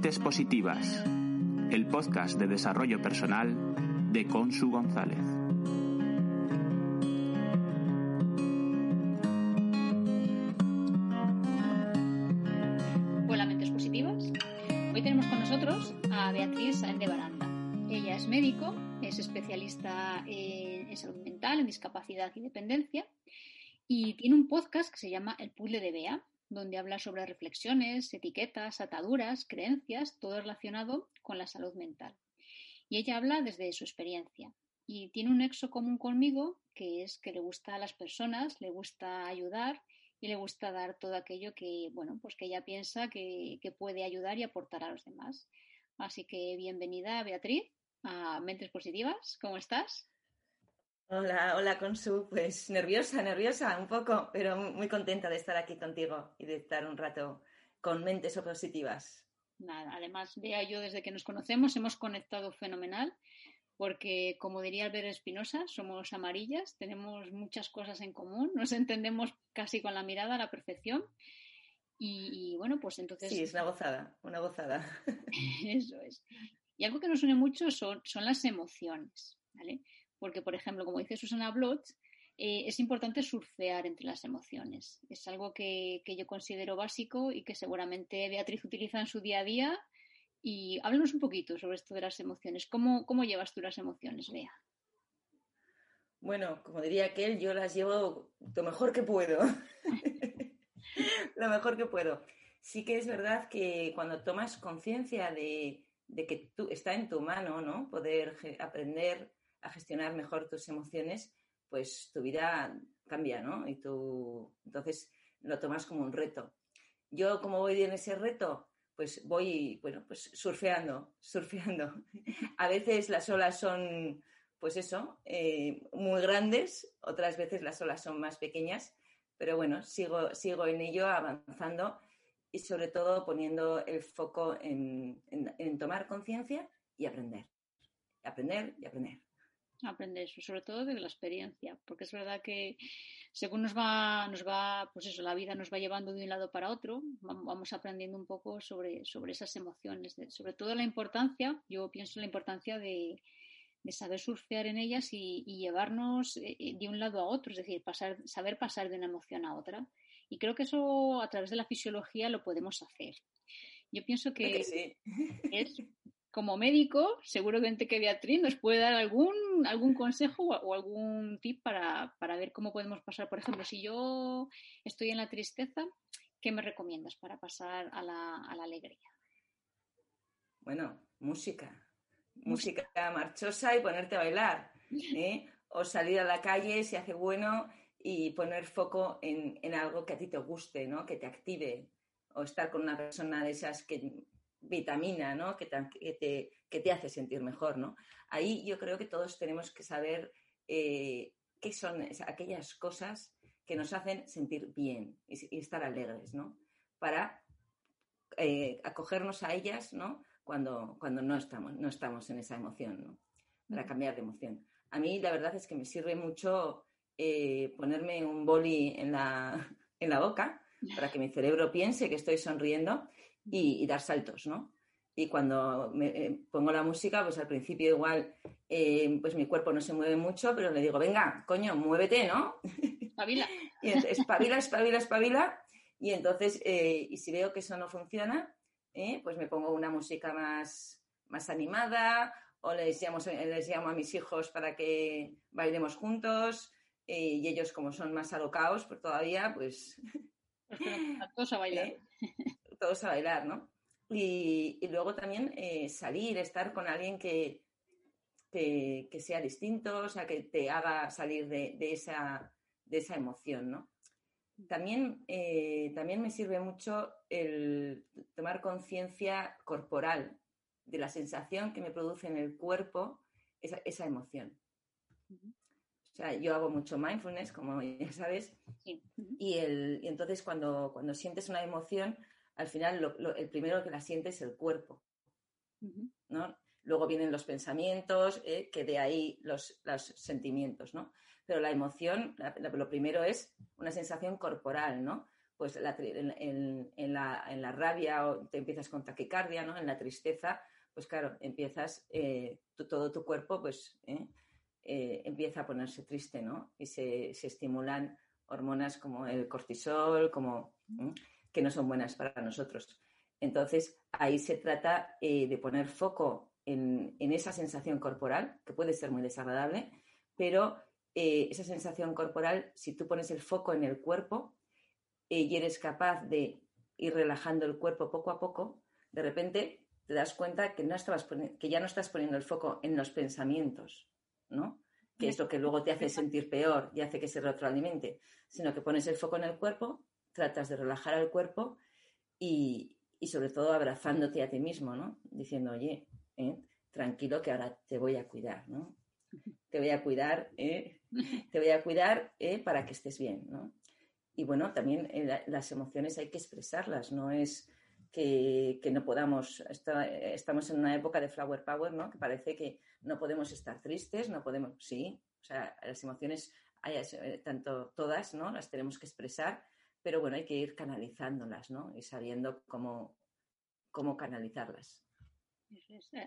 Mentes Positivas, el podcast de desarrollo personal de Consu González. Hola, Mentes Positivas. Hoy tenemos con nosotros a Beatriz Sáenz de Baranda. Ella es médico, es especialista en, en salud mental, en discapacidad y dependencia, y tiene un podcast que se llama El Puzzle de Bea, donde habla sobre reflexiones, etiquetas, ataduras, creencias, todo relacionado con la salud mental. Y ella habla desde su experiencia. Y tiene un nexo común conmigo, que es que le gusta a las personas, le gusta ayudar y le gusta dar todo aquello que, bueno, pues que ella piensa que, que puede ayudar y aportar a los demás. Así que bienvenida, Beatriz, a Mentes Positivas. ¿Cómo estás? Hola, hola Consu, pues nerviosa, nerviosa un poco, pero muy contenta de estar aquí contigo y de estar un rato con mentes positivas. Nada, además, vea yo desde que nos conocemos hemos conectado fenomenal, porque como diría Albert Espinosa, somos amarillas, tenemos muchas cosas en común, nos entendemos casi con la mirada a la perfección. Y, y bueno, pues entonces. Sí, es una gozada, una gozada. Eso es. Y algo que nos une mucho son, son las emociones, ¿vale? Porque, por ejemplo, como dice Susana Bloch, eh, es importante surfear entre las emociones. Es algo que, que, yo considero básico y que seguramente Beatriz utiliza en su día a día. Y háblanos un poquito sobre esto de las emociones. ¿Cómo, cómo llevas tú las emociones, Bea? Bueno, como diría aquel, yo las llevo lo mejor que puedo. lo mejor que puedo. Sí que es verdad que cuando tomas conciencia de, de, que tú, está en tu mano, ¿no? Poder aprender a gestionar mejor tus emociones, pues tu vida cambia, ¿no? Y tú entonces lo tomas como un reto. Yo, como voy en ese reto? Pues voy, bueno, pues surfeando, surfeando. A veces las olas son, pues eso, eh, muy grandes, otras veces las olas son más pequeñas, pero bueno, sigo, sigo en ello, avanzando y sobre todo poniendo el foco en, en, en tomar conciencia y aprender. Aprender y aprender aprender eso, sobre todo de la experiencia, porque es verdad que según nos va, nos va, pues eso, la vida nos va llevando de un lado para otro, vamos aprendiendo un poco sobre, sobre esas emociones, de, sobre todo la importancia, yo pienso en la importancia de, de saber surfear en ellas y, y, llevarnos de un lado a otro, es decir, pasar, saber pasar de una emoción a otra. Y creo que eso a través de la fisiología lo podemos hacer. Yo pienso que, que sí. es como médico, seguramente que Beatriz nos puede dar algún, algún consejo o, o algún tip para, para, ver cómo podemos pasar. Por ejemplo, si yo estoy en la tristeza, ¿qué me recomiendas para pasar a la, a la alegría? Bueno, música. Música marchosa y ponerte a bailar. ¿eh? O salir a la calle si hace bueno y poner foco en, en algo que a ti te guste, ¿no? que te active. O estar con una persona de esas que vitamina, ¿no? Que te, que, te, que te, hace sentir mejor, ¿no? Ahí yo creo que todos tenemos que saber eh, qué son aquellas cosas que nos hacen sentir bien y, y estar alegres, ¿no? Para eh, acogernos a ellas, ¿no? Cuando, cuando no, estamos, no estamos en esa emoción, ¿no? Para cambiar de emoción. A mí la verdad es que me sirve mucho eh, ponerme un boli en la, en la boca para que mi cerebro piense que estoy sonriendo y, y dar saltos, ¿no? Y cuando me eh, pongo la música, pues al principio igual, eh, pues mi cuerpo no se mueve mucho, pero le digo, venga, coño, muévete, ¿no? Espabila. y espabila, espabila, espabila. Y entonces, eh, y si veo que eso no funciona, pues me pongo una música más, más animada o les llamo, les llamo a mis hijos para que bailemos juntos y ellos como son más alocados, pues todavía, pues... a bailar todos a bailar, ¿no? Y, y luego también eh, salir, estar con alguien que, que, que, sea distinto, o sea, que te haga salir de, de, esa, esa emoción, ¿no? También, eh, también me sirve mucho el tomar conciencia corporal de la sensación que me produce en el cuerpo esa, emoción. O sea, yo hago mucho mindfulness, como ya sabes, y, el, entonces cuando, cuando sientes una emoción, al final el primero que la sientes es el cuerpo, ¿no? Luego vienen los pensamientos, eh, que de ahí los, los, sentimientos, ¿no? Pero la emoción, lo primero es una sensación corporal, ¿no? Pues en, la, en, la, rabia te empiezas con taquicardia, ¿no? En la tristeza, pues claro, empiezas, eh, todo tu cuerpo, pues, eh, empieza a ponerse triste, ¿no? Y se, se estimulan hormonas como el cortisol, como, que no son buenas para nosotros. Entonces, ahí se trata de poner foco en, esa sensación corporal, que puede ser muy desagradable, pero eh, esa sensación corporal, si tú pones el foco en el cuerpo eh, y eres capaz de ir relajando el cuerpo poco a poco, de repente te das cuenta que, no estabas que ya no estás poniendo el foco en los pensamientos, ¿no? que es lo que luego te hace sentir peor y hace que se retroalimente, sino que pones el foco en el cuerpo, tratas de relajar al cuerpo y, y sobre todo abrazándote a ti mismo, ¿no? Diciendo, oye, ¿eh? tranquilo que ahora te voy a cuidar, ¿no? Te voy a cuidar, ¿eh? te voy a cuidar ¿eh? para que estés bien, ¿no? Y bueno, también las emociones hay que expresarlas, no es que, no podamos, estamos en una época de flower power, ¿no? Que parece que no podemos estar tristes, no podemos, sí, o sea, las emociones, tanto todas, ¿no? Las tenemos que expresar, pero bueno, hay que ir canalizándolas, ¿no? Y sabiendo cómo, cómo canalizarlas. Eh,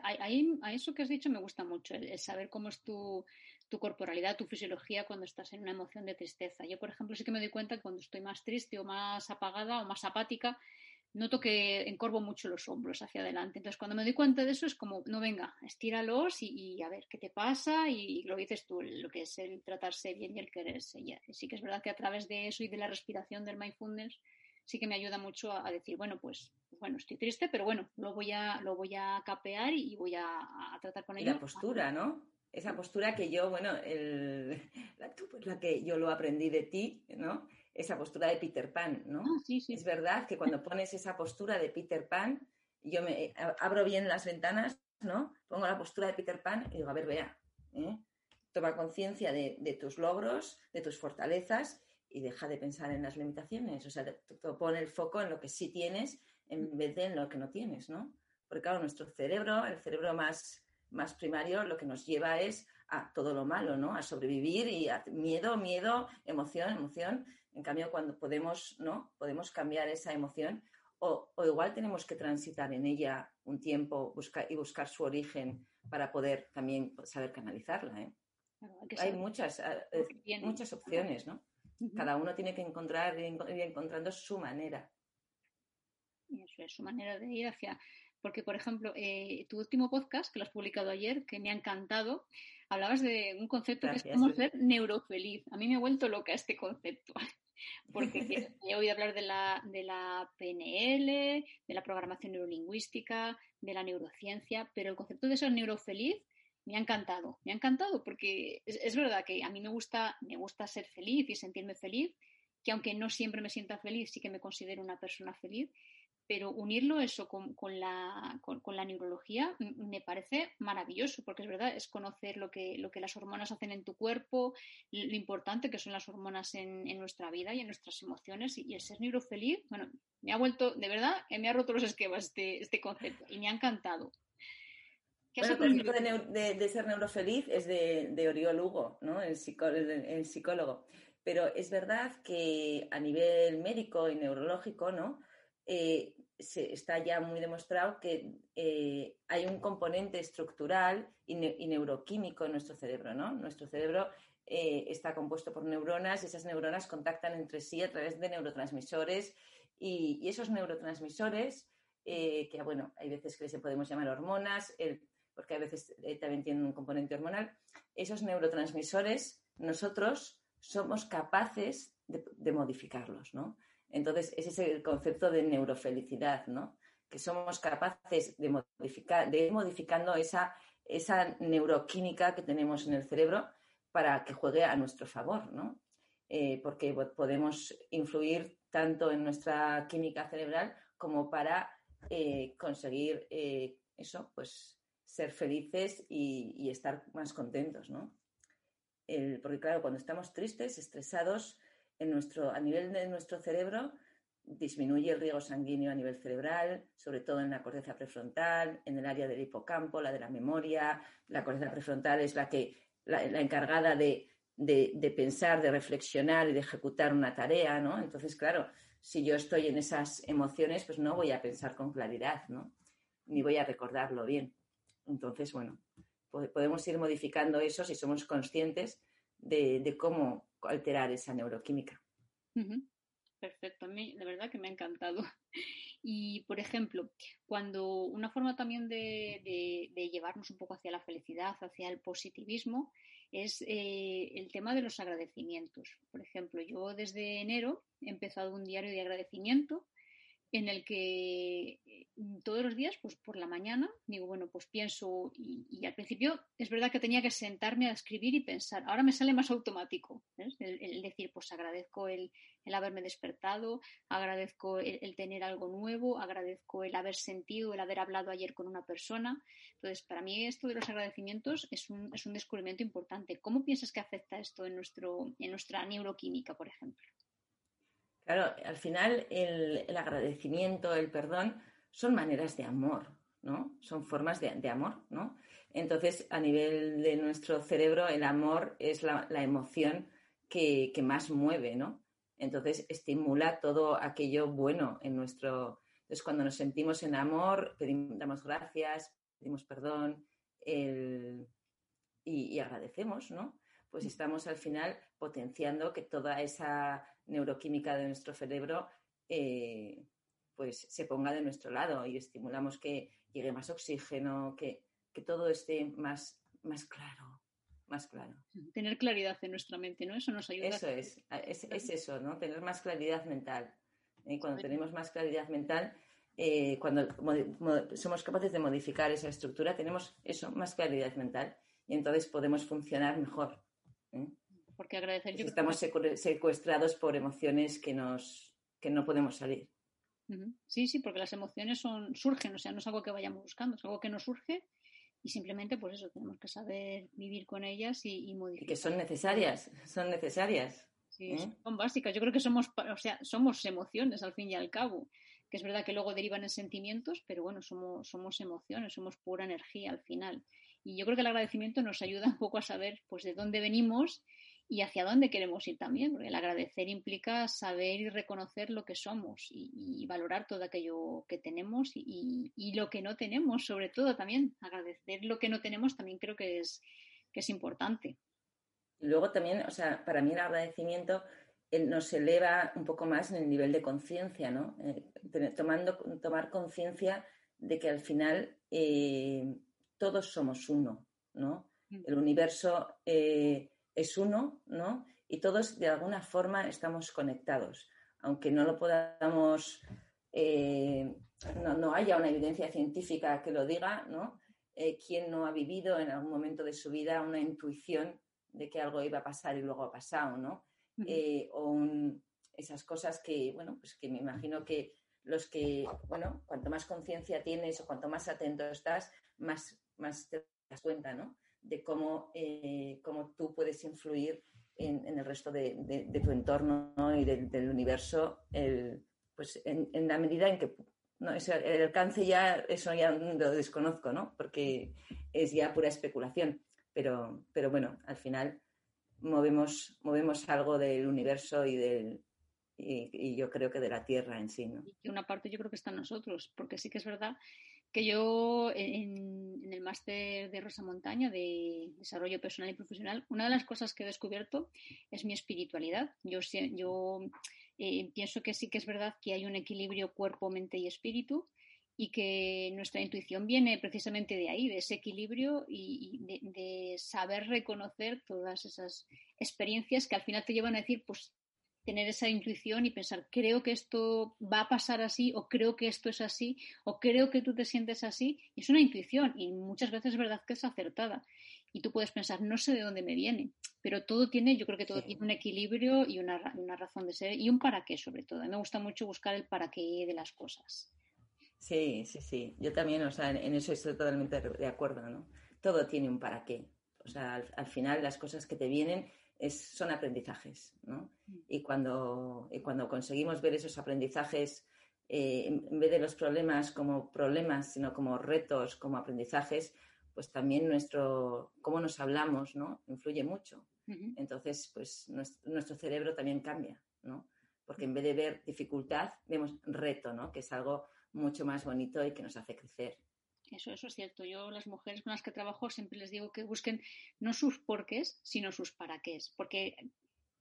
a, eso que has dicho me gusta mucho, el, saber cómo es tu, corporalidad, tu fisiología cuando estás en una emoción de tristeza. Yo, por ejemplo, sí que me doy cuenta que cuando estoy más triste o más apagada o más apática, noto que encorvo mucho los hombros hacia adelante. Entonces, cuando me doy cuenta de eso, es como, no venga, estíralos y, a ver qué te pasa. Y, lo dices tú, lo que es el tratarse bien y el quererse. Y sí que es verdad que a través de eso y de la respiración del mindfulness, sí que me ayuda mucho a, decir, bueno, pues, bueno, estoy triste, pero bueno, lo voy a, lo voy a capear y voy a, tratar con ello. Y la postura, ¿no? Esa postura que yo, bueno, el, la, pues la que yo lo aprendí de ti, ¿no? Esa postura de Peter Pan, ¿no? Ah, sí, sí. Es verdad que cuando pones esa postura de Peter Pan, yo me abro bien las ventanas, ¿no? Pongo la postura de Peter Pan y digo, a ver, vea, ¿eh? toma conciencia de, de, tus logros, de tus fortalezas y deja de pensar en las limitaciones. O sea, pone el foco en lo que sí tienes en vez de en lo que no tienes, ¿no? Porque claro, nuestro cerebro, el cerebro más, más primario, lo que nos lleva es a todo lo malo, ¿no? A sobrevivir y a miedo, miedo, emoción, emoción. En cambio, cuando podemos, ¿no? Podemos cambiar esa emoción o, igual tenemos que transitar en ella un tiempo y buscar su origen para poder también saber canalizarla, ¿eh? hay, muchas, eh, muchas opciones, ¿no? Cada uno tiene que encontrar, ir encontrando su manera. Eso es su manera de ir hacia. Porque, por ejemplo, eh, tu último podcast, que lo has publicado ayer, que me ha encantado, hablabas de un concepto que es cómo ser neurofeliz. A mí me ha vuelto loca este concepto. Porque he oído hablar de la, de la PNL, de la programación neurolingüística, de la neurociencia, pero el concepto de ser neurofeliz me ha encantado, me ha encantado porque es, verdad que a mí me gusta, me gusta ser feliz y sentirme feliz, que aunque no siempre me sienta feliz, sí que me considero una persona feliz, pero unirlo eso con, la, con, la, neurología me parece maravilloso, porque es verdad, es conocer lo que, lo que las hormonas hacen en tu cuerpo, lo importante que son las hormonas en, nuestra vida y en nuestras emociones, y, el ser neurofeliz, bueno, me ha vuelto, de verdad, me ha roto los esquemas este, este concepto y me ha encantado. Bueno, el concepto de, ser neurofeliz es de, de Oriol Hugo, ¿no? el, psicólogo, Pero es verdad que a nivel médico y neurológico, ¿no? Eh, se, está ya muy demostrado que eh, hay un componente estructural y, neuroquímico en nuestro cerebro, ¿no? Nuestro cerebro eh, está compuesto por neuronas y esas neuronas contactan entre sí a través de neurotransmisores y, esos neurotransmisores, que bueno, hay veces que se podemos llamar hormonas, porque a veces también tienen un componente hormonal, esos neurotransmisores nosotros somos capaces de, modificarlos, ¿no? Entonces, ese es el concepto de neurofelicidad, ¿no? Que somos capaces de modificar, de ir modificando esa, esa neuroquímica que tenemos en el cerebro para que juegue a nuestro favor, ¿no? eh, porque podemos influir tanto en nuestra química cerebral como para eh, conseguir eh, eso, pues ser felices y, estar más contentos, ¿no? porque claro, cuando estamos tristes, estresados, nuestro, a nivel de nuestro cerebro disminuye el riego sanguíneo a nivel cerebral, sobre todo en la corteza prefrontal, en el área del hipocampo, la de la memoria. La corteza prefrontal es la que la, encargada de, pensar, de reflexionar y de ejecutar una tarea, ¿no? Entonces, claro, si yo estoy en esas emociones, pues no voy a pensar con claridad, ¿no? Ni voy a recordarlo bien. Entonces, bueno, podemos ir modificando eso si somos conscientes de, cómo alterar esa neuroquímica. Perfecto, a mí de verdad que me ha encantado. Y, por ejemplo, cuando una forma también de, llevarnos un poco hacia la felicidad, hacia el positivismo, es eh, el tema de los agradecimientos. Por ejemplo, yo desde enero he empezado un diario de agradecimiento en el que eh, todos los días, pues por la mañana, digo, bueno, pues pienso y, al principio es verdad que tenía que sentarme a escribir y pensar, ahora me sale más automático, el, decir, pues agradezco el, haberme despertado, agradezco el, tener algo nuevo, agradezco el haber sentido, el haber hablado ayer con una persona. Entonces, para mí esto de los agradecimientos es un, es un descubrimiento importante. ¿Cómo piensas que afecta esto en, nuestro, en nuestra neuroquímica, por ejemplo? Claro, al final el, agradecimiento, el perdón, son maneras de amor, ¿no? Son formas de, amor, ¿no? Entonces, a nivel de nuestro cerebro, el amor es la, emoción que, más mueve, ¿no? Entonces, estimula todo aquello bueno en nuestro... Entonces, cuando nos sentimos en amor, pedimos, damos gracias, pedimos perdón y, y agradecemos, ¿no? Pues estamos al final potenciando que toda esa neuroquímica de nuestro cerebro eh, pues se ponga de nuestro lado y estimulamos que llegue más oxígeno, que, todo esté más, más claro, más claro. Tener claridad en nuestra mente, ¿no? Eso nos ayuda. Eso es, es, eso, ¿no? Tener más claridad mental. Y cuando tenemos más claridad mental, eh, cuando somos capaces de modificar esa estructura, tenemos eso, más claridad mental. Y entonces podemos funcionar mejor. ¿eh? Porque agradecer yo Estamos secuestrados por emociones que, nos, que no podemos salir. Sí, sí, porque las emociones son, surgen, o sea, no es algo que vayamos buscando, es algo que nos surge y simplemente, pues eso, tenemos que saber vivir con ellas y, y modificar. Y que son necesarias, son necesarias. Sí, ¿eh? son básicas. Yo creo que somos, o sea, somos emociones al fin y al cabo. Que es verdad que luego derivan en sentimientos, pero bueno, somos, somos emociones, somos pura energía al final. Y yo creo que el agradecimiento nos ayuda un poco a saber, pues, de dónde venimos y hacia dónde queremos ir también, porque el agradecer implica saber y reconocer lo que somos y, valorar todo aquello que tenemos y, lo que no tenemos, sobre todo también agradecer lo que no tenemos también creo que es, que es importante. Y luego también, o sea, para mí el agradecimiento eh, nos eleva un poco más en el nivel de conciencia, ¿no? Eh, tomando, tomar conciencia de que al final eh, todos somos uno, ¿no? Mm. El universo es uno, ¿no? Y todos de alguna forma estamos conectados, aunque no lo podamos, eh, no, haya una evidencia científica que lo diga, ¿no? Eh, ¿Quién no ha vivido en algún momento de su vida una intuición de que algo iba a pasar y luego ha pasado, ¿no? Eh, o esas cosas que, bueno, pues que me imagino que los que, bueno, cuanto más conciencia tienes o cuanto más atento estás, más, más te das cuenta, ¿no? De cómo, eh, cómo tú puedes influir en, el resto de, tu entorno y del, universo, pues en, la medida en que no, el alcance ya, eso ya lo desconozco, ¿no? Porque es ya pura especulación. Pero, pero bueno, al final movemos, movemos algo del universo y del, y, yo creo que de la Tierra en sí. Y una parte yo creo que está en nosotros, porque sí que es verdad que yo en, el máster de Rosa Montaña de desarrollo personal y profesional, una de las cosas que he descubierto es mi espiritualidad. Yo, yo eh, pienso que sí que es verdad que hay un equilibrio cuerpo, mente y espíritu y que nuestra intuición viene precisamente de ahí, de ese equilibrio y, de, saber reconocer todas esas experiencias que al final te llevan a decir, pues tener esa intuición y pensar, creo que esto va a pasar así, o creo que esto es así, o creo que tú te sientes así. Y es una intuición y muchas veces es verdad que es acertada. Y tú puedes pensar, no sé de dónde me viene, pero todo tiene, yo creo que todo tiene un equilibrio y una, una, razón de ser y un para qué sobre todo. A mí me gusta mucho buscar el para qué de las cosas. Sí, sí, sí. Yo también, o sea, en eso estoy totalmente de acuerdo, ¿no? Todo tiene un para qué. O sea, al, al final las cosas que te vienen son aprendizajes, ¿no? Mm. Y cuando, cuando conseguimos ver esos aprendizajes, eh, en vez de los problemas como problemas, sino como retos, como aprendizajes, pues también nuestro, cómo nos hablamos, ¿no? Influye mucho. Entonces, pues nuestro, cerebro también cambia, ¿no? Porque en vez de ver dificultad, vemos reto, ¿no? Que es algo mucho más bonito y que nos hace crecer. Eso, eso es cierto. Yo las mujeres con las que trabajo siempre les digo que busquen no sus porqués, sino sus para qué. Porque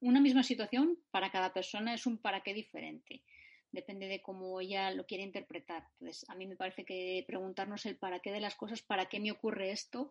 una misma situación para cada persona es un para qué diferente. Depende de cómo ella lo quiere interpretar. Entonces, a mí me parece que preguntarnos el para qué de las cosas, para qué me ocurre esto,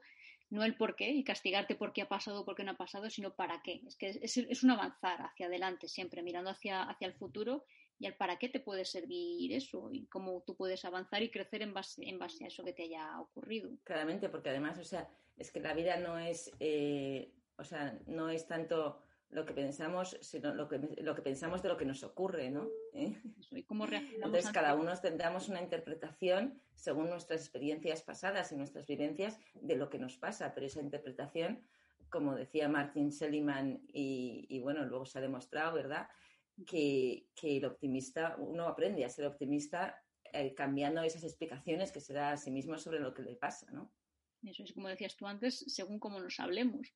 no el por qué y castigarte por qué ha pasado o por qué no ha pasado, sino para qué. Es que es, es un avanzar hacia adelante siempre, mirando hacia, hacia el futuro y al para qué te puede servir eso y cómo tú puedes avanzar y crecer en base, en base a eso que te haya ocurrido. Claramente, porque además, o sea, es que la vida no es, eh, o sea, no es tanto lo que pensamos, sino lo que, lo que pensamos de lo que nos ocurre, ¿no? ¿Eh? ¿y cómo Entonces, cada uno tendremos una interpretación según nuestras experiencias pasadas y nuestras vivencias de lo que nos pasa, pero esa interpretación, como decía Martin Seligman, y, y bueno, luego se ha demostrado, ¿verdad? Que, el optimista, uno aprende a ser optimista eh, cambiando esas explicaciones que se da a sí mismo sobre lo que le pasa, ¿no? Eso es como decías tú antes, según cómo nos hablemos.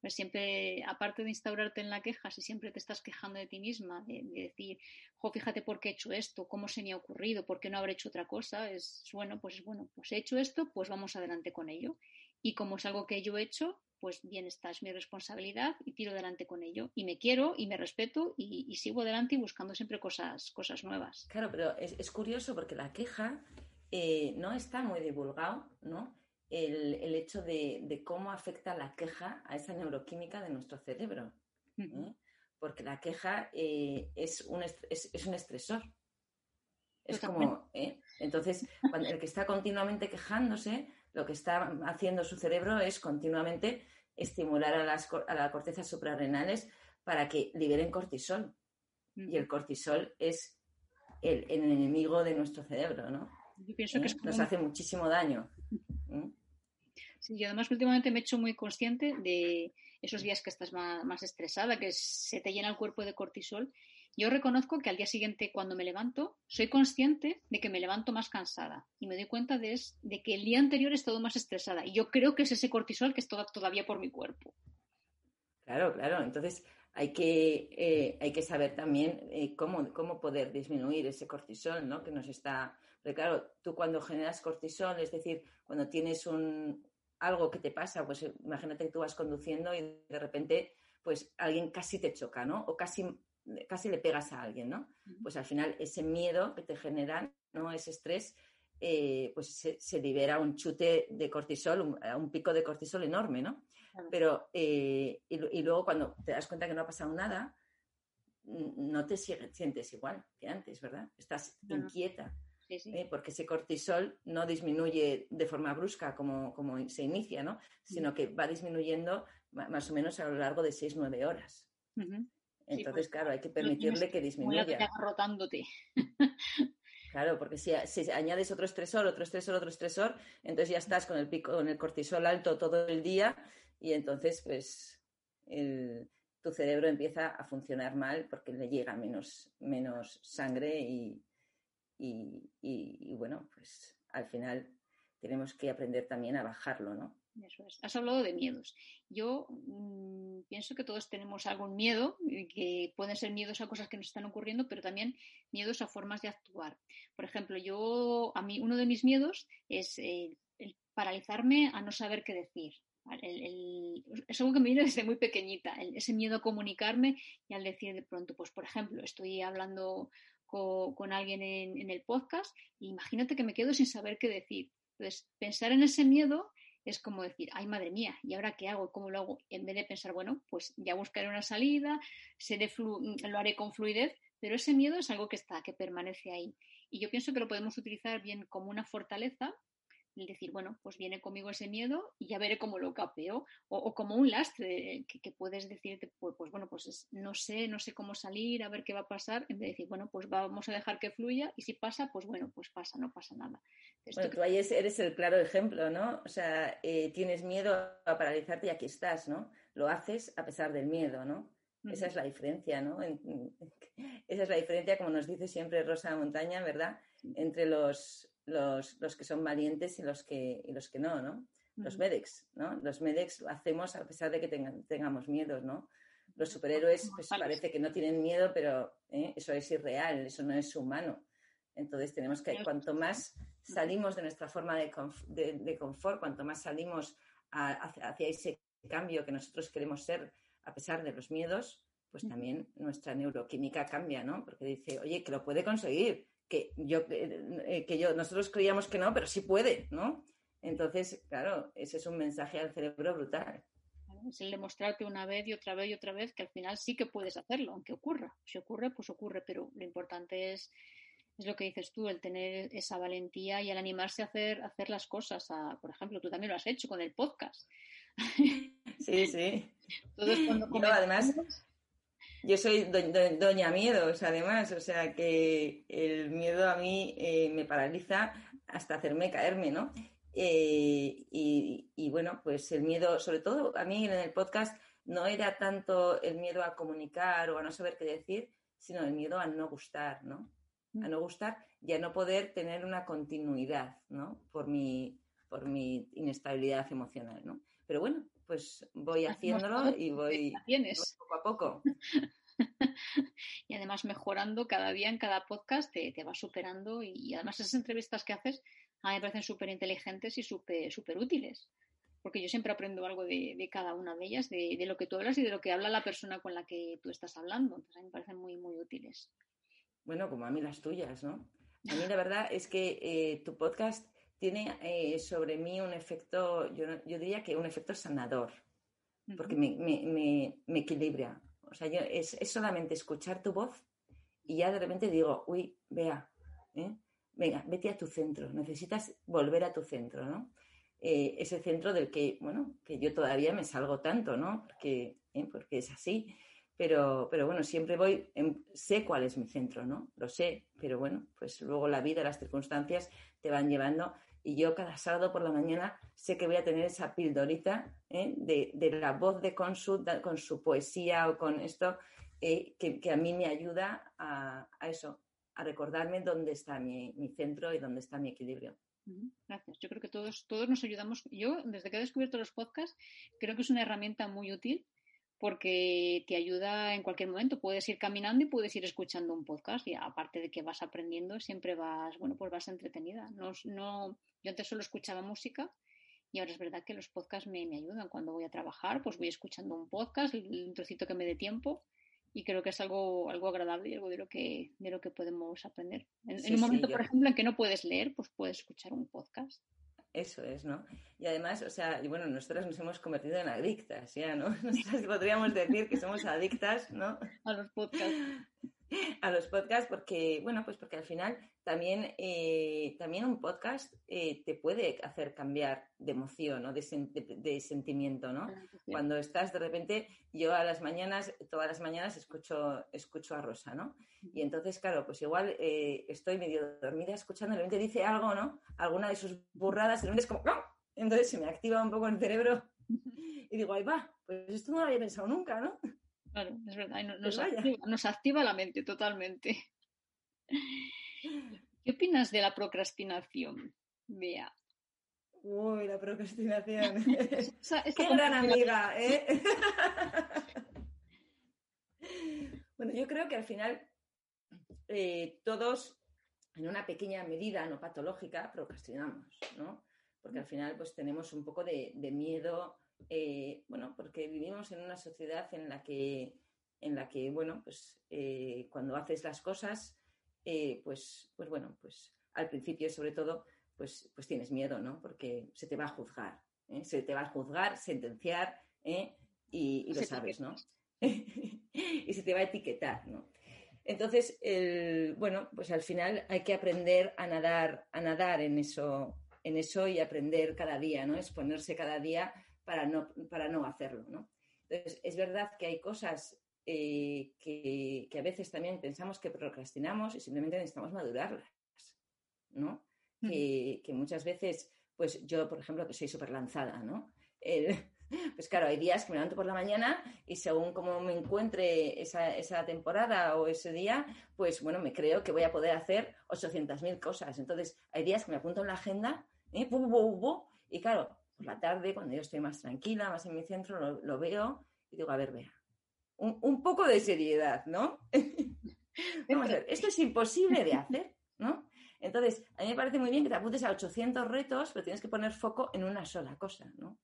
Pero siempre, aparte de instaurarte en la queja, si siempre te estás quejando de ti misma, de, decir, jo, fíjate por qué he hecho esto, cómo se me ha ocurrido, por qué no habré hecho otra cosa, es bueno, pues es bueno, pues he hecho esto, pues vamos adelante con ello. Y como es algo que yo he hecho, pues bien, esta es mi responsabilidad y tiro adelante con ello. Y me quiero y me respeto y, sigo adelante y buscando siempre cosas, cosas nuevas. Claro, pero es, curioso porque la queja eh, no está muy divulgado, ¿no? El, hecho de, cómo afecta la queja a esa neuroquímica de nuestro cerebro. ¿eh? Porque la queja eh, es, un es, un estresor. Es como, entonces, cuando el que está continuamente quejándose, lo que está haciendo su cerebro es continuamente estimular a, las, a la corteza suprarrenales para que liberen cortisol. Y el cortisol es el, enemigo de nuestro cerebro, ¿no? Yo pienso que ¿Eh? Nos hace muchísimo daño. ¿Mm? Sí, yo además últimamente me he hecho muy consciente de esos días que estás más, más estresada, que se te llena el cuerpo de cortisol yo reconozco que al día siguiente, cuando me levanto, soy consciente de que me levanto más cansada y me doy cuenta de, de que el día anterior he estado más estresada. Y yo creo que es ese cortisol que está todavía por mi cuerpo. Claro, claro. Entonces hay que, eh, hay que saber también eh, cómo, cómo poder disminuir ese cortisol, ¿no? Que nos está. Porque claro, tú cuando generas cortisol, es decir, cuando tienes un algo que te pasa, pues imagínate que tú vas conduciendo y de repente, pues alguien casi te choca, ¿no? O casi casi le pegas a alguien, ¿no? Pues al final ese miedo que te genera, ¿no? Ese estrés, eh, pues se, libera un chute de cortisol, un, pico de cortisol enorme, ¿no? Pero, eh, y, luego cuando te das cuenta que no ha pasado nada, no te sientes igual que antes, ¿verdad? Estás inquieta. ¿eh? porque ese cortisol no disminuye de forma brusca como, como se inicia, ¿no? Sino que va disminuyendo más o menos a lo largo de 6-9 horas. Entonces, pues, claro, hay que permitirle que disminuya. Que rotándote. Claro, porque si, añades otro estresor, otro estresor, otro estresor, entonces ya estás con el pico, con el cortisol alto todo el día y entonces, pues, tu cerebro empieza a funcionar mal porque le llega menos, menos sangre y, y, bueno, pues al final tenemos que aprender también a bajarlo, ¿no? Eso es. Has hablado de miedos. Yo mm, pienso que todos tenemos algún miedo, que pueden ser miedos a cosas que nos están ocurriendo, pero también miedos a formas de actuar. Por ejemplo, yo, a mí, uno de mis miedos es el, paralizarme a no saber qué decir. es algo que me viene desde muy pequeñita, ese miedo a comunicarme y al decir de pronto, pues por ejemplo, estoy hablando con, alguien en, el podcast y imagínate que me quedo sin saber qué decir. Entonces, pensar en ese miedo es como decir, ay madre mía, ¿y ahora qué hago? ¿Cómo lo hago? En vez de pensar, bueno, pues ya buscaré una salida, lo haré con fluidez, pero ese miedo es algo que está, que permanece ahí. Y yo pienso que lo podemos utilizar bien como una fortaleza el decir, bueno, pues viene conmigo ese miedo y ya veré cómo lo capeo, o, como un lastre que, puedes decirte, pues, pues bueno, pues no sé, no sé cómo salir, a ver qué va a pasar, en vez de decir, bueno, pues vamos a dejar que fluya y si pasa, pues bueno, pues pasa, no pasa nada. bueno, tú ahí eres el claro ejemplo, ¿no? O sea, eh, tienes miedo a paralizarte y aquí estás, ¿no? Lo haces a pesar del miedo, ¿no? Esa es la diferencia, ¿no? esa es la diferencia, como nos dice siempre Rosa Montaña, ¿verdad? Entre los, los, los, que son valientes y los que, y los que no, ¿no? Los medics, ¿no? Los medics lo hacemos a pesar de que tengamos miedos, ¿no? Los superhéroes pues parece que no tienen miedo, pero ¿eh? eso es irreal, eso no es humano. Entonces tenemos que, cuanto más salimos de nuestra forma de, de, confort, cuanto más salimos hacia, hacia, ese cambio que nosotros queremos ser a pesar de los miedos, pues también nuestra neuroquímica cambia, ¿no? Porque dice, oye, que lo puede conseguir, que yo, eh, que yo, nosotros creíamos que no, pero sí puede, ¿no? Entonces, claro, ese es un mensaje al cerebro brutal. Es el demostrarte una vez y otra vez y otra vez que al final sí que puedes hacerlo, aunque ocurra. Si ocurre, pues ocurre, pero lo importante es, es lo que dices tú, el tener esa valentía y el animarse a hacer, hacer las cosas. por ejemplo, tú también lo has hecho con el podcast. Sí, sí. además, yo soy doña miedos, además, o sea que el miedo a mí eh, me paraliza hasta hacerme caerme, ¿no? Eh, y, bueno, pues el miedo, sobre todo a mí en el podcast, no era tanto el miedo a comunicar o a no saber qué decir, sino el miedo a no gustar, ¿no? A no gustar y a no poder tener una continuidad, ¿no? Por mi, por mi inestabilidad emocional, ¿no? Pero bueno, pues voy haciéndolo y voy, poco a poco. y además mejorando cada día en cada podcast te, te vas superando y, además esas entrevistas que haces a mí me parecen súper inteligentes y súper super útiles porque yo siempre aprendo algo de, cada una de ellas, de, lo que tú hablas y de lo que habla la persona con la que tú estás hablando. Entonces a mí me parecen muy, muy útiles. Bueno, como a mí las tuyas, ¿no? A mí la verdad es que eh, tu podcast tiene eh, sobre mí un efecto, yo, yo, diría que un efecto sanador, porque me, me, me, equilibra. O sea, yo, es, es, solamente escuchar tu voz y ya de repente digo, uy, vea, ¿eh? venga, vete a tu centro, necesitas volver a tu centro, ¿no? Eh, ese centro del que, bueno, que yo todavía me salgo tanto, ¿no? Porque, porque es así. Pero, pero bueno, siempre voy, sé cuál es mi centro, ¿no? Lo sé, pero bueno, pues luego la vida, las circunstancias te van llevando y yo cada sábado por la mañana sé que voy a tener esa pildorita ¿eh? de, la voz de consulta con su poesía o con esto eh, que, a mí me ayuda a, eso, a recordarme dónde está mi, centro y dónde está mi equilibrio. Gracias. Yo creo que todos, todos nos ayudamos. Yo, desde que he descubierto los podcasts, creo que es una herramienta muy útil porque te ayuda en cualquier momento. Puedes ir caminando y puedes ir escuchando un podcast y aparte de que vas aprendiendo, siempre vas, bueno, pues vas entretenida. No, no, yo antes solo escuchaba música y ahora es verdad que los podcasts me, ayudan. Cuando voy a trabajar, pues voy escuchando un podcast, un trocito que me dé tiempo y creo que es algo, algo agradable y algo de lo que, de lo que podemos aprender. En, un momento, por ejemplo, en que no puedes leer, pues puedes escuchar un podcast. Eso es, ¿no? Y además, o sea, bueno, nosotras nos hemos convertido en adictas, ya, ¿no? Nosotras podríamos decir que somos adictas, ¿no? A los podcasts. A los podcasts porque, bueno, pues porque al final también, eh, también un podcast eh, te puede hacer cambiar de emoción o de, sentimiento, ¿no? Cuando estás de repente, yo a las mañanas, todas las mañanas escucho, escucho a Rosa, ¿no? Y entonces, claro, pues igual eh, estoy medio dormida escuchando, de repente dice algo, ¿no? Alguna de sus burradas, y es como, ¡No! Entonces se me activa un poco el cerebro y digo, ahí va, pues esto no lo había pensado nunca, ¿no? Claro, es verdad, nos, activa, nos activa la mente totalmente. ¿Qué opinas de la procrastinación, Bea? Uy, la procrastinación. Qué gran amiga, ¿eh? bueno, yo creo que al final eh, todos, en una pequeña medida no patológica, procrastinamos, ¿no? Porque al final pues tenemos un poco de, miedo, eh, bueno, porque vivimos en una sociedad en la que, en la que bueno, pues eh, cuando haces las cosas eh, pues, pues bueno, pues al principio sobre todo, pues, pues tienes miedo, ¿no? Porque se te va a juzgar, ¿eh? Se te va a juzgar, sentenciar ¿eh? y, lo sabes, ¿no? y se te va a etiquetar, ¿no? Entonces, bueno, pues al final hay que aprender a nadar, a nadar en eso, en eso y aprender cada día, ¿no? Exponerse cada día para no, para no hacerlo, ¿no? Entonces, es verdad que hay cosas eh, que, a veces también pensamos que procrastinamos y simplemente necesitamos madurarlas, ¿no? que, muchas veces, pues yo, por ejemplo, que soy súper lanzada, ¿no? pues claro, hay días que me levanto por la mañana y según cómo me encuentre esa, temporada o ese día, pues bueno, me creo que voy a poder hacer 800.000 cosas. Entonces, hay días que me apunto en la agenda ¿eh? y claro, por la tarde, cuando yo estoy más tranquila, más en mi centro, lo veo y digo, a ver, vea, un, poco de seriedad, ¿no? Vamos a ver, esto es imposible de hacer, ¿no? Entonces, a mí me parece muy bien que te apuntes a 800 retos, pero tienes que poner foco en una sola cosa, ¿no?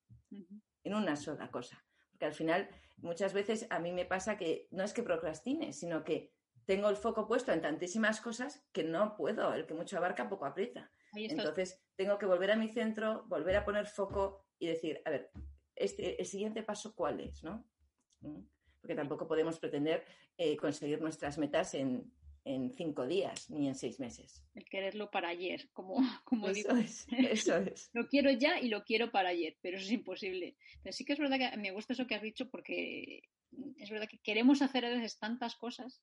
En una sola cosa. Porque al final, muchas veces a mí me pasa que no es que procrastine, sino que tengo el foco puesto en tantísimas cosas que no puedo. El que mucho abarca, poco aprieta. Entonces, tengo que volver a mi centro, volver a poner foco y decir, a ver, este, el siguiente paso, ¿cuál es? ¿no? ¿Mm? porque tampoco podemos pretender eh, conseguir nuestras metas en, cinco días ni en seis meses. El quererlo para ayer, como, como eso Es, eso es. lo quiero ya y lo quiero para ayer, pero eso es imposible. Pero sí que es verdad que me gusta eso que has dicho porque es verdad que queremos hacer a veces tantas cosas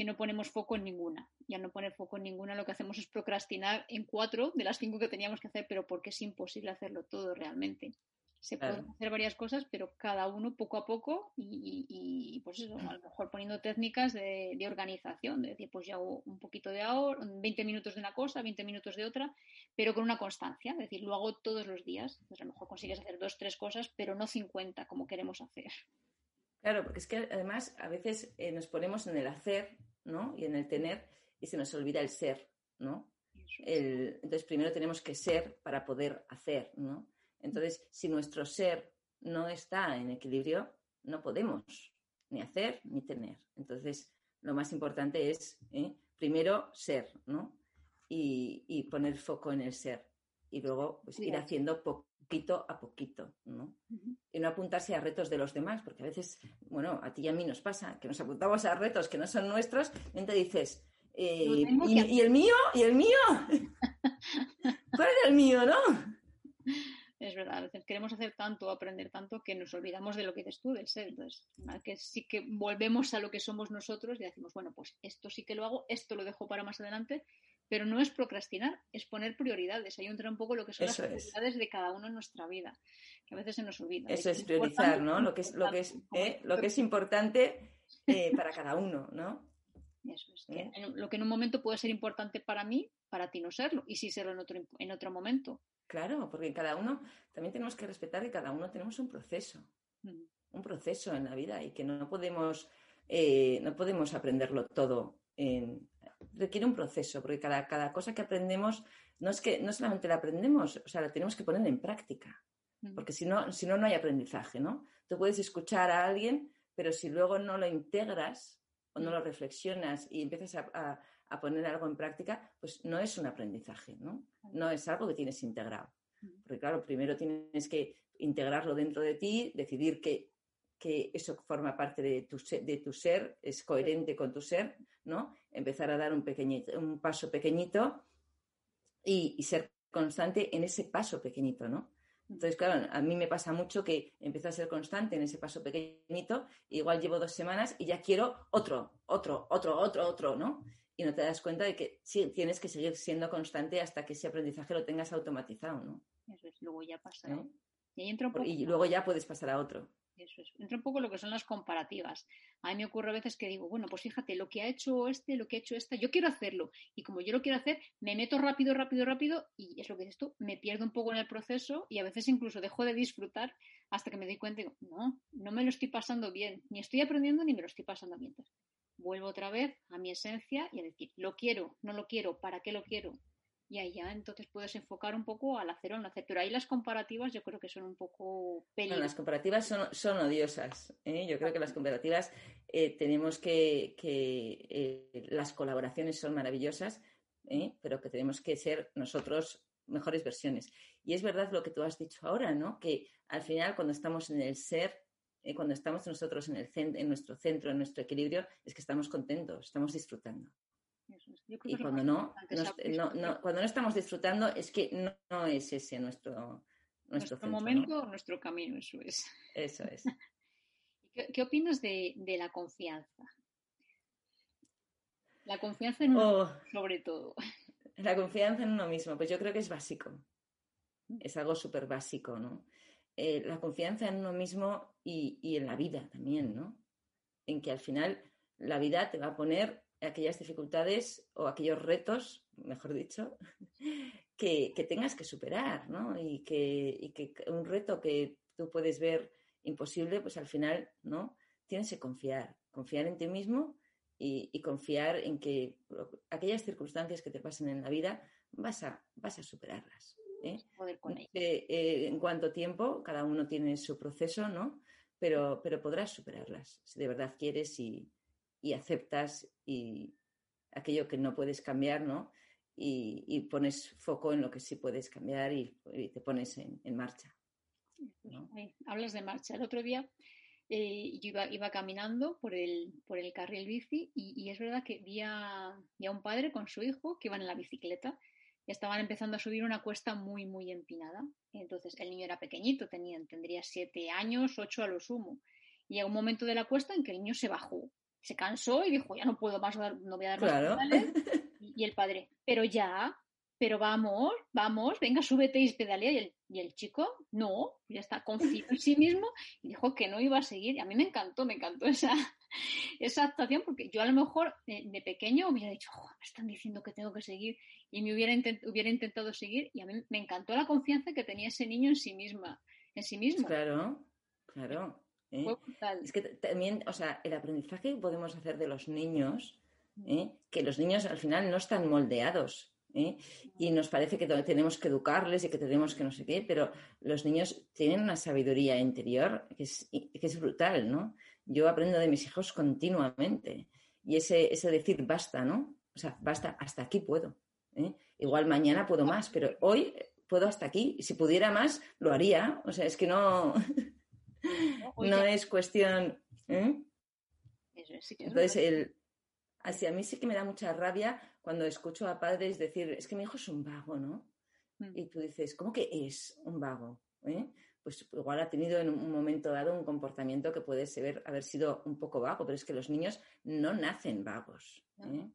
que no ponemos foco en ninguna. Y al no poner foco en ninguna, lo que hacemos es procrastinar en cuatro de las cinco que teníamos que hacer, pero porque es imposible hacerlo todo realmente se pueden hacer varias cosas, pero cada uno poco a poco y, pues eso, a lo mejor poniendo técnicas de, organización, de decir, pues ya hago un poquito de ahora, 20 minutos de una cosa, 20 minutos de otra, pero con una constancia, es decir, lo hago todos los días, pues a lo mejor consigues hacer dos, tres cosas, pero no 50 como queremos hacer. Claro, porque es que además a veces eh, nos ponemos en el hacer, ¿no? Y en el tener y se nos olvida el ser, ¿no? entonces primero tenemos que ser para poder hacer, ¿no? Entonces, si nuestro ser no está en equilibrio, no podemos ni hacer ni tener. Entonces, lo más importante es, ¿eh? primero, ser, ¿no? Y, poner foco en el ser. Y luego, pues, ir haciendo poquito a poquito, ¿no? Y no apuntarse a retos de los demás, porque a veces, bueno, a ti y a mí nos pasa, que nos apuntamos a retos que no son nuestros, y te dices, eh, ¿y, el mío? ¿Y el mío? ¿Cuál es el mío, no? es verdad, a veces queremos hacer tanto, aprender tanto, que nos olvidamos de lo que dices tú, del ser. Entonces, que sí que volvemos a lo que somos nosotros y decimos, bueno, pues esto sí que lo hago, esto lo dejo para más adelante, pero no es procrastinar, es poner prioridades. Ahí entra un poco lo que son las prioridades de cada uno en nuestra vida, que a veces se nos olvida. Eso es priorizar, ¿no? Lo que es, lo que es, ¿eh? lo que es importante eh, para cada uno, ¿no? Eso es. ¿Eh? lo que en un momento puede ser importante para mí, para ti no serlo, y sí serlo en otro, en otro momento. Claro, porque cada uno, también tenemos que respetar que cada uno tenemos un proceso, mm. un proceso en la vida y que no podemos, eh, no podemos aprenderlo todo. Requiere un proceso, porque cada, cada cosa que aprendemos no es que no solamente la aprendemos, o sea, la tenemos que poner en práctica, mm. porque si no, si no, no hay aprendizaje, ¿no? Tú puedes escuchar a alguien, pero si luego no lo integras o no mm. lo reflexionas y empiezas a a poner algo en práctica, pues no es un aprendizaje, ¿no? No es algo que tienes integrado. Porque claro, primero tienes que integrarlo dentro de ti, decidir que, eso forma parte de tu, ser, de tu ser, es coherente con tu ser, ¿no? Empezar a dar un, pequeñito, un paso pequeñito y, ser constante en ese paso pequeñito, ¿no? Entonces, claro, a mí me pasa mucho que empiezo a ser constante en ese paso pequeñito, igual llevo dos semanas y ya quiero otro, otro, otro, otro, otro, ¿no? y no te das cuenta de que sí, tienes que seguir siendo constante hasta que ese aprendizaje lo tengas automatizado, ¿no? Eso es, luego ya pasa. ¿Eh? Y, luego ya puedes pasar a otro. Eso es. Entra un poco lo que son las comparativas. A mí me ocurre a veces que digo, bueno, pues fíjate, lo que ha hecho este, lo que ha hecho esta, yo quiero hacerlo. Y como yo lo quiero hacer, me meto rápido, rápido, rápido, y es lo que dices tú, me pierdo un poco en el proceso y a veces incluso dejo de disfrutar hasta que me doy cuenta y digo, no, no me lo estoy pasando bien, ni estoy aprendiendo ni me lo estoy pasando bien vuelvo otra vez a mi esencia y a decir, lo quiero, no lo quiero, ¿para qué lo quiero? Y ahí ya entonces puedes enfocar un poco al hacer o no hacer. Pero ahí las comparativas yo creo que son un poco peligrosas. las comparativas son, son odiosas. ¿eh? Yo creo que las comparativas eh, tenemos que, que eh, las colaboraciones son maravillosas, pero que tenemos que ser nosotros mejores versiones. Y es verdad lo que tú has dicho ahora, ¿no? Que al final cuando estamos en el ser, cuando estamos nosotros en, el en nuestro centro, en nuestro equilibrio, es que estamos contentos, estamos disfrutando. Y cuando no, cuando no estamos disfrutando es que no, es ese nuestro, nuestro, momento, nuestro camino, eso es. Eso es. ¿Qué, opinas de, la confianza? La confianza en uno, oh. sobre todo. La confianza en uno mismo, pues yo creo que es básico. Mm. Es algo súper básico, ¿no? Eh, la confianza en uno mismo y, en la vida también, ¿no? En que al final la vida te va a poner aquellas dificultades o aquellos retos, mejor dicho, que, tengas que superar, ¿no? Y que, y que, un reto que tú puedes ver imposible, pues al final, ¿no? Tienes que confiar, confiar en ti mismo y, confiar en que aquellas circunstancias que te pasen en la vida vas a, vas a superarlas. ¿eh? Eh, eh, en cuánto tiempo, cada uno tiene su proceso, ¿no? Pero, pero podrás superarlas si de verdad quieres y, aceptas y aquello que no puedes cambiar, ¿no? Y, pones foco en lo que sí puedes cambiar y, te pones en, marcha. hablas de marcha. El otro día eh, yo iba, caminando por el, por el carril bici y, es verdad que vi a, un padre con su hijo que iban en la bicicleta y estaban empezando a subir una cuesta muy, muy empinada. Entonces el niño era pequeñito, tenía, tendría siete años, ocho a lo sumo. Y llegó un momento de la cuesta en que el niño se bajó, se cansó y dijo, ya no puedo más, no voy a dar más y el padre, pero ya, pero vamos, vamos, venga, súbete y pedalea. Y el, y el chico, no, ya está, confiado en sí mismo y dijo que no iba a seguir. Y a mí me encantó, me encantó esa, esa actuación, porque yo a lo mejor de, pequeño hubiera dicho, me están diciendo que tengo que seguir, y me hubiera, hubiera intentado seguir. Y a mí me encantó la confianza que tenía ese niño en sí misma, en sí mismo. Claro, claro. ¿Eh? Es que también, o sea, el aprendizaje que podemos hacer de los niños, ¿eh? que los niños al final no están moldeados ¿eh? Y nos parece que tenemos que educarles y que tenemos que no sé qué, pero los niños tienen una sabiduría interior que es, que es brutal, ¿no? Yo aprendo de mis hijos continuamente y ese, ese decir basta, ¿no? O sea, basta, hasta aquí puedo. ¿eh? Igual mañana puedo más, pero hoy puedo hasta aquí. Si pudiera más, lo haría. O sea, es que no, no es cuestión. ¿eh? Entonces, el, Así a mí sí que me da mucha rabia cuando escucho a padres decir, es que mi hijo es un vago, ¿no? Mm. Y tú dices, ¿cómo que es un vago? ¿Eh? Pues igual ha tenido en un momento dado un comportamiento que puede ser, haber sido un poco vago, pero es que los niños no nacen vagos. ¿eh?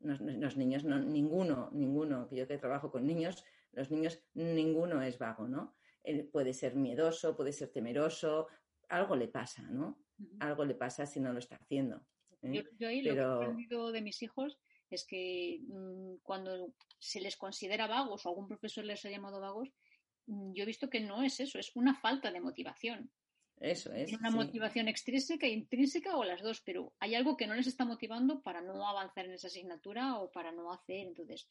Los, niños, no, ninguno, ninguno, que yo que trabajo con niños, los niños, ninguno es vago, ¿no? Él puede ser miedoso, puede ser temeroso, algo le pasa, ¿no? Algo le pasa si no lo está haciendo. ¿eh? Yo, ahí lo que he aprendido de mis hijos es que mm, cuando se les considera vagos o algún profesor les ha llamado vagos, mm, yo he visto que no es eso, es una falta de motivación. Eso es. Una motivación extrínseca e intrínseca o las dos, pero hay algo que no les está motivando para no avanzar en esa asignatura o para no hacer. Entonces,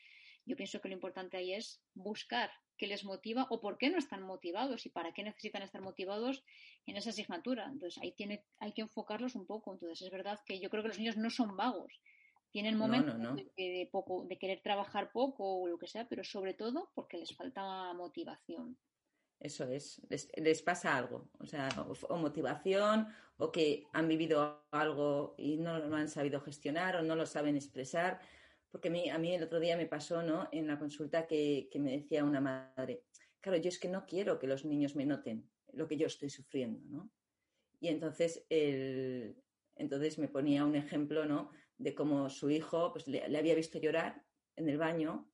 yo pienso que lo importante ahí es buscar qué les motiva o por qué no están motivados y para qué necesitan estar motivados en esa asignatura. Entonces, ahí tiene, hay que enfocarlos un poco. Entonces, es verdad que yo creo que los niños no son vagos. Tienen momentos De, poco, de querer trabajar poco o lo que sea, pero sobre todo porque les falta motivación. Eso es, les, pasa algo, o sea, o, motivación, o que han vivido algo y no lo han sabido gestionar o no lo saben expresar. Porque a mí, a mí el otro día me pasó, ¿no? En la consulta que, que me decía una madre, claro, yo es que no quiero que los niños me noten lo que yo estoy sufriendo, ¿no? Y entonces, el, entonces me ponía un ejemplo, ¿no? De cómo su hijo pues, le, había visto llorar en el baño,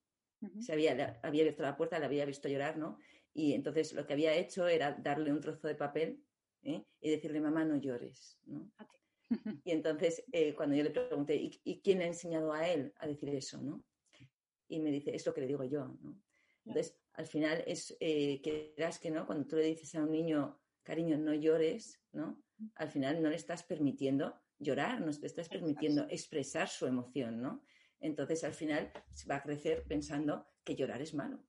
se había, había abierto la puerta, le había visto llorar, ¿no? Y entonces lo que había hecho era darle un trozo de papel ¿eh? y decirle, mamá, no llores, ¿no? Y entonces, eh, cuando yo le pregunté, ¿y, quién le ha enseñado a él a decir eso, no? Y me dice, es lo que le digo yo, ¿no? Entonces, al final es eh, que que no, cuando tú le dices a un niño, cariño, no llores, ¿no? Al final no le estás permitiendo llorar, no le estás permitiendo expresar su emoción, ¿no? Entonces, al final va a crecer pensando que llorar es malo.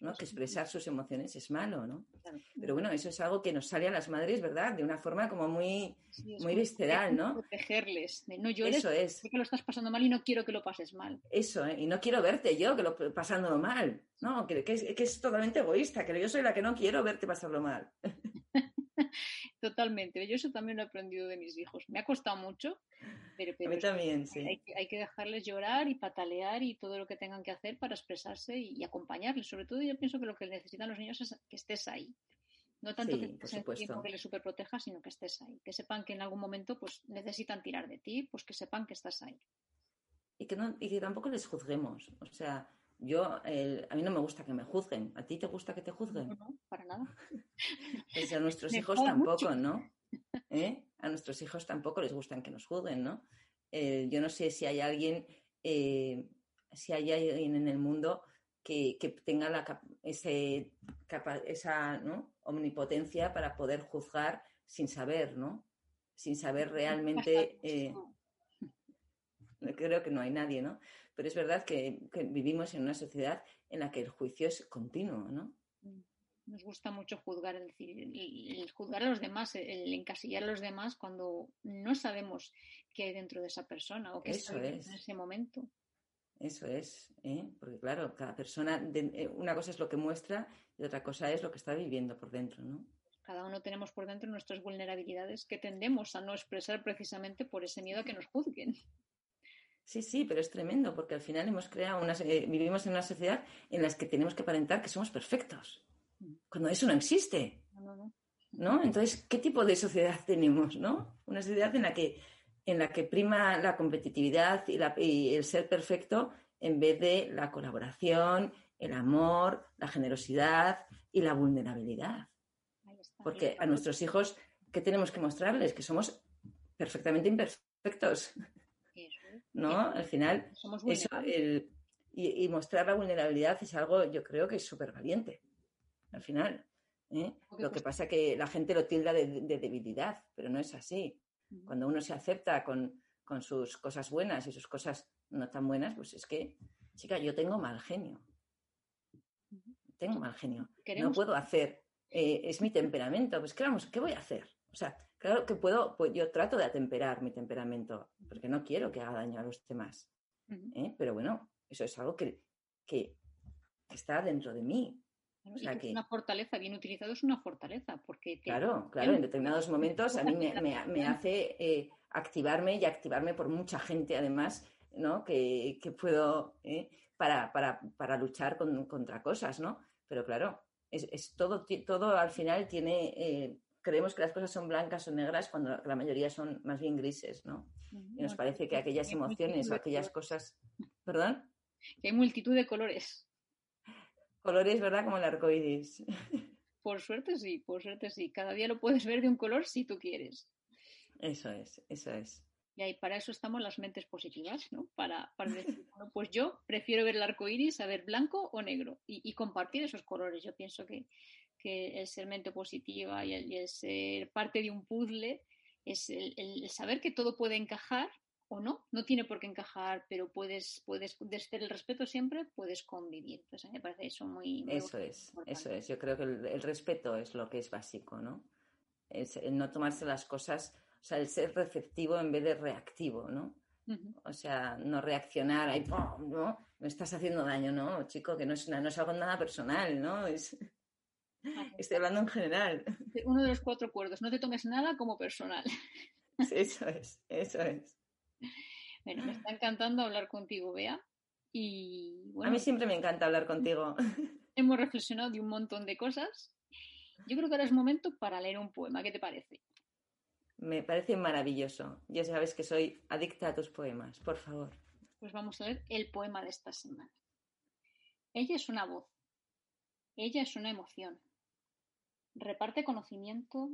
¿No? Que expresar sus emociones es malo, ¿no? Pero bueno, eso es algo que nos sale a las madres, ¿verdad? De una forma como muy, muy visceral, ¿no? Protegerles, de no llores eso es. que lo estás pasando mal y no quiero que lo pases mal. Eso, ¿eh? y no quiero verte yo que lo pasándolo mal, ¿no? Que, que, es, que es totalmente egoísta, que yo soy la que no quiero verte pasarlo mal. Totalmente. Yo eso también lo he aprendido de mis hijos. Me ha costado mucho, pero, a mí también, sí. Hay, que dejarles llorar y patalear y todo lo que tengan que hacer para expresarse y, acompañarles. Sobre todo yo pienso que lo que necesitan los niños es que estés ahí. No tanto que que les superproteja, sino que estés ahí. Que sepan que en algún momento pues necesitan tirar de ti, pues que sepan que estás ahí. Y que, no, y que tampoco les juzguemos. O sea, yo, a mí no me gusta que me juzguen. ¿A ti te gusta que te juzguen? No, para nada. Pues a nuestros hijos tampoco, ¿no? ¿Eh? A nuestros hijos tampoco les gustan que nos juzguen, ¿no? Eh, yo no sé si hay alguien, eh, si hay alguien en el mundo que, tenga la, ese, esa omnipotencia para poder juzgar sin saber, ¿no? Sin saber realmente. creo que no hay nadie, ¿no? Pero es verdad que, vivimos en una sociedad en la que el juicio es continuo, ¿no? Nos gusta mucho juzgar, el, juzgar a los demás, el encasillar a los demás cuando no sabemos qué hay dentro de esa persona o qué Eso está en ese momento. Eso es, ¿eh? porque claro, cada persona, eh, una cosa es lo que muestra y otra cosa es lo que está viviendo por dentro, ¿no? Cada uno tenemos por dentro nuestras vulnerabilidades que tendemos a no expresar precisamente por ese miedo a que nos juzguen. Sí, sí, pero es tremendo porque al final hemos creado una, eh, vivimos en una sociedad en la que tenemos que aparentar que somos perfectos, cuando eso no existe. No, Entonces, ¿qué tipo de sociedad tenemos? ¿no? Una sociedad en la que, en la que prima la competitividad y, el ser perfecto en vez de la colaboración, el amor, la generosidad y la vulnerabilidad. Porque a nuestros hijos, ¿qué tenemos que mostrarles? Que somos perfectamente imperfectos. ¿no? Al final, eso, y, mostrar la vulnerabilidad es algo, yo creo que es súper valiente, al final. ¿eh? Lo que pasa es que la gente lo tilda de, debilidad, pero no es así. Cuando uno se acepta con, sus cosas buenas y sus cosas no tan buenas, pues es que, chica, yo tengo mal genio. Tengo mal genio. No puedo hacer. Eh, es mi temperamento. Pues, ¿qué, vamos, ¿qué voy a hacer? O sea, Claro que puedo, pues yo trato de atemperar mi temperamento, porque no quiero que haga daño a los demás. ¿eh? Pero bueno, eso es algo que, que está dentro de mí. Es una fortaleza, bien utilizado es una fortaleza. Porque Claro, claro, en determinados momentos a mí me, hace eh, activarme y activarme por mucha gente además, ¿no? Que, puedo, ¿eh? para, para, luchar contra cosas, ¿no? Pero claro, es, es todo, todo al final tiene creemos que las cosas son blancas o negras cuando la mayoría son más bien grises, ¿no? Y nos parece que aquellas emociones o aquellas cosas... ¿Perdón? Que hay multitud de colores. Colores, ¿verdad? Como el arco iris. Por suerte sí, por suerte sí. Cada día lo puedes ver de un color si tú quieres. Eso es, eso es. Y ahí para eso estamos las mentes positivas, ¿no? Para, decir, bueno, pues yo prefiero ver el arco iris a ver blanco o negro y, y compartir esos colores. Yo pienso que, que el ser mente positiva y el, ser parte de un puzzle es el, saber que todo puede encajar o no, no tiene por qué encajar, pero puedes, puedes desde el respeto siempre puedes convivir. Entonces, a mí me parece eso muy... eso es, eso es. Yo creo que el, respeto es lo que es básico, ¿no? Es el no tomarse las cosas, o sea, el ser receptivo en vez de reactivo, ¿no? O sea, no reaccionar ahí, ¿no? Me estás haciendo daño, ¿no? Chico, que no es, no es algo nada personal, ¿no? Es... Estoy hablando en general. Uno de los cuatro acuerdos. No te tomes nada como personal. Eso es, eso es. Bueno, me está encantando hablar contigo, Bea. Y a mí siempre me encanta hablar contigo. Hemos reflexionado de un montón de cosas. Yo creo que ahora es momento para leer un poema. ¿Qué te parece? Me parece maravilloso. Ya sabes que soy adicta a tus poemas. Por favor. Pues vamos a leer el poema de esta semana. Ella es una voz. Ella es una emoción. Reparte conocimiento,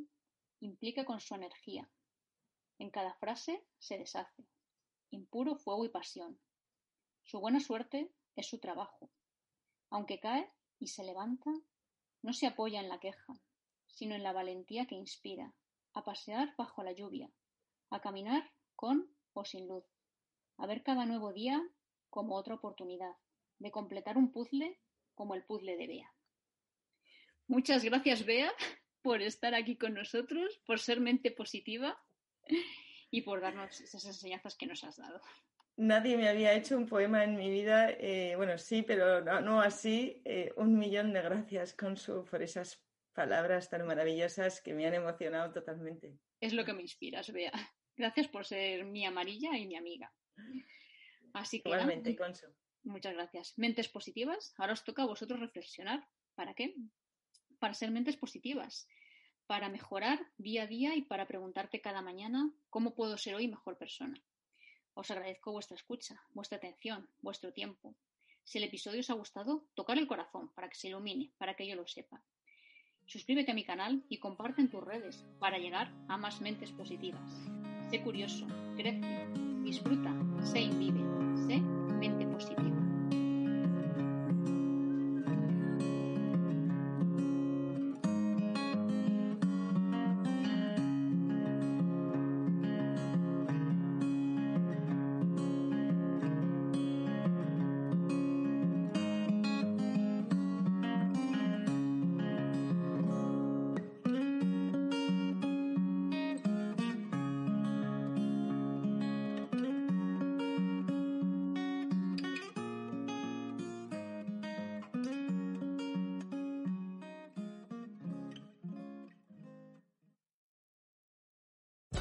implica con su energía. En cada frase se deshace. Impuro fuego y pasión. Su buena suerte es su trabajo. Aunque cae y se levanta, no se apoya en la queja, sino en la valentía que inspira, a pasear bajo la lluvia, a caminar con o sin luz, a ver cada nuevo día como otra oportunidad de completar un puzzle como el puzzle de Bea. Muchas gracias, Bea, por estar aquí con nosotros, por ser mente positiva y por darnos esas enseñanzas que nos has dado. Nadie me había hecho un poema en mi vida, eh, bueno, sí, pero no, así. Eh, un millón de gracias, Consu, por esas palabras tan maravillosas que me han emocionado totalmente. Es lo que me inspiras, Bea. Gracias por ser mi amarilla y mi amiga. Así que. Igualmente, Consu. Muchas gracias. Mentes positivas. Ahora os toca a vosotros reflexionar. ¿Para qué? Para ser mentes positivas para mejorar día a día y para preguntarte cada mañana cómo puedo ser hoy mejor persona. Os agradezco vuestra escucha, vuestra atención, vuestro tiempo. Si el episodio os ha gustado, tocar el corazón para que se ilumine, para que yo lo sepa. Suscríbete a mi canal y comparte en tus redes para llegar a más mentes positivas. Sé curioso, crece, disfruta, sé y vive, sé mente positiva.